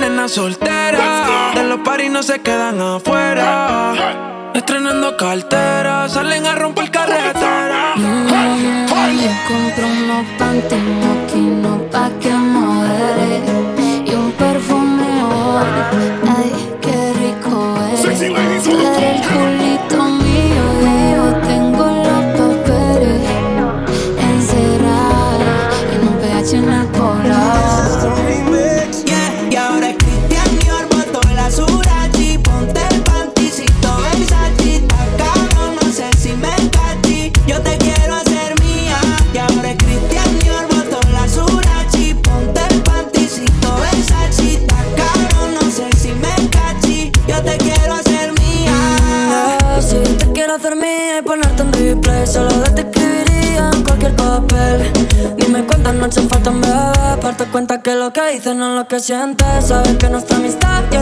una soltera. De los paris no se quedan afuera. Estrenando cartera, salen a romper carretera. Mm, yo compro unos panty no pa' que modere Y un perfume ay, qué rico es. Sexy ladies, Solo te escribiría en cualquier papel. Dime cuántas noches faltan, bebé. Parte cuenta que lo que dices no es lo que sientes. Sabes que nuestra amistad ya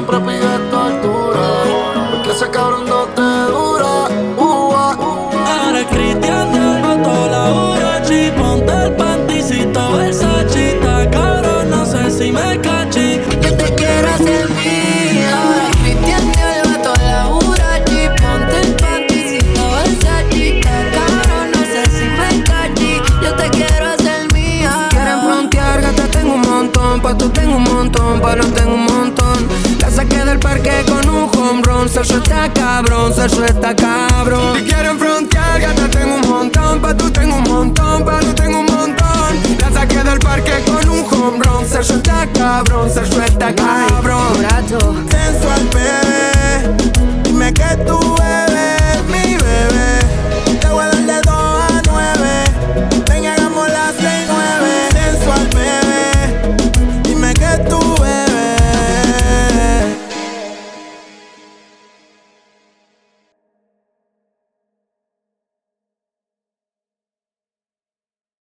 siempre pide tortura. Porque ese cabrón no te dura. Uh, ah, uh, Ahora Cristian te botó la Urachi. Ponte el panticito Versace. cabrón, no sé si me cachi. Yo te quiero hacer mía. Ahora Cristian te botó la Urachi. Ponte el panticito Versace. cabrón, no sé si me cachi. Yo te quiero hacer mía. Quieren frontear, gata tengo un montón. Pa' tú tengo un montón. Pa' no tengo home run. Se suelta cabrón, se suelta cabrón. Si quieren frontear, ya te tengo un montón. Pa' tú tengo un montón, pa' tú tengo un montón.